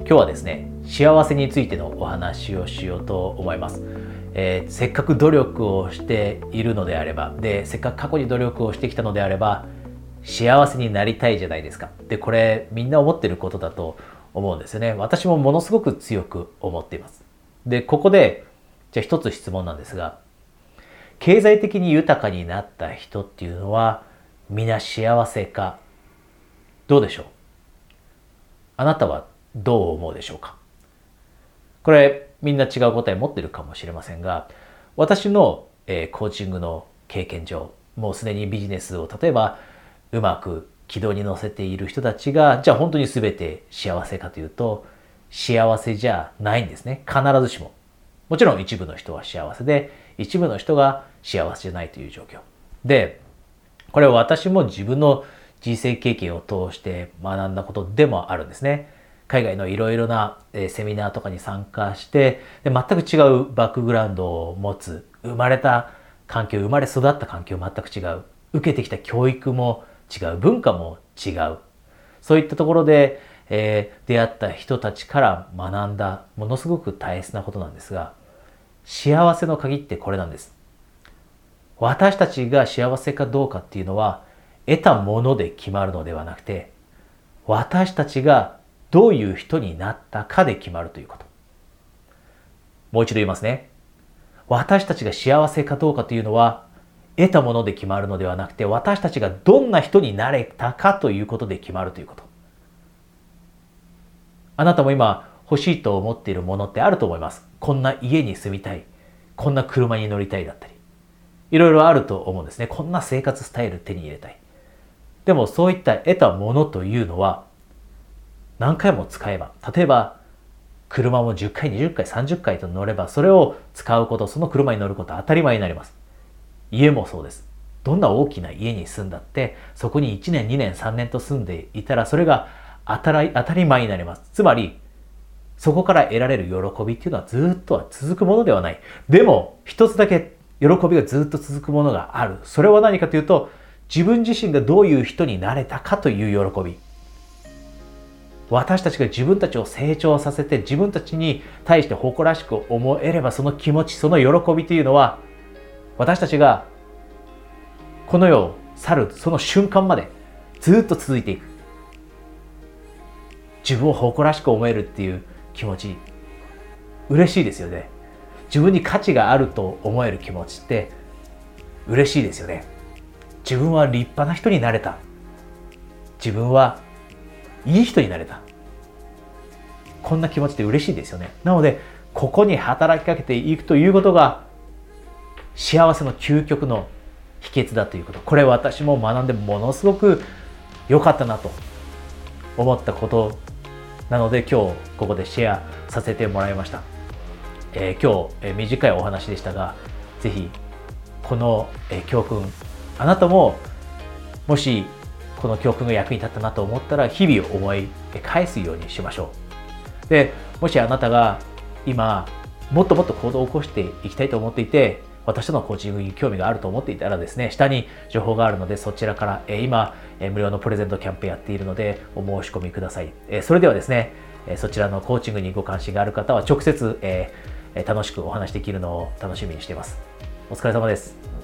今日はですね幸せについてのお話をしようと思います、えー、せっかく努力をしているのであればでせっかく過去に努力をしてきたのであれば幸せになりたいじゃないですか。でこれみんな思ってることだと思うんですよね。私もものすごく強く思っています。でここでじゃあ一つ質問なんですが経済的に豊かになった人っていうのは皆幸せかどうでしょう？あなたはどう思うでしょうか？これみんな違う答え持ってるかもしれませんが私の、えー、コーチングの経験上もうすでにビジネスを例えばうまく軌道に乗せている人たちがじゃあ本当に全て幸せかというと幸せじゃないんですね。必ずしも。もちろん一部の人は幸せで一部の人が幸せじゃないという状況。でこれは私も自分の人生経験を通して学んだことでもあるんですね。海外のいろいろなセミナーとかに参加してで全く違うバックグラウンドを持つ生まれた環境生まれ育った環境全く違う。受けてきた教育も違う。文化も違う。そういったところで、えー、出会った人たちから学んだものすごく大切なことなんですが幸せの鍵ってこれなんです。私たちが幸せかどうかっていうのは得たもので決まるのではなくて私たちがどういう人になったかで決まるということ。もう一度言いますね。私たちが幸せかどうかというのは、得たもので決まるのではなくて、私たちがどんな人になれたかということで決まるということ。あなたも今欲しいと思っているものってあると思います。こんな家に住みたい。こんな車に乗りたいだったり。いろいろあると思うんですね。こんな生活スタイル手に入れたい。でもそういった得たものというのは何回も使えば、例えば車も10回、20回、30回と乗れば、それを使うこと、その車に乗ること当たり前になります。家もそうです。どんな大きな家に住んだって、そこに1年、2年、3年と住んでいたら、それが当たり当たり前になります。つまり、そこから得られる喜びっていうのはずっとは続くものではない。でも、一つだけ喜びがずっと続くものがある。それは何かというと、自分自身がどういう人になれたかという喜び。私たちが自分たちを成長させて自分たちに対して誇らしく思えればその気持ちその喜びというのは私たちがこの世を去るその瞬間までずっと続いていく。自分を誇らしく思えるっていう気持ち嬉しいですよね。自分に価値があると思える気持ちって嬉しいですよね。自分は立派な人になれた。自分はいい人になれた。こんな気持ちで嬉しいですよね。なのでここに働きかけていくということが幸せの究極の秘訣だということ。これ私も学んでものすごく良かったなと思ったことなので今日ここでシェアさせてもらいました、えー、今日、えー、短いお話でしたがぜひこの、えー、教訓あなたももしこの教訓が役に立ったなと思ったら日々を思い返すようにしましょう。でもしあなたが今もっともっと行動を起こしていきたいと思っていて私とのコーチングに興味があると思っていたらですね下に情報があるのでそちらから今無料のプレゼントキャンペーンやっているのでお申し込みください。それではですねそちらのコーチングにご関心がある方は直接楽しくお話できるのを楽しみにしています。お疲れ様です。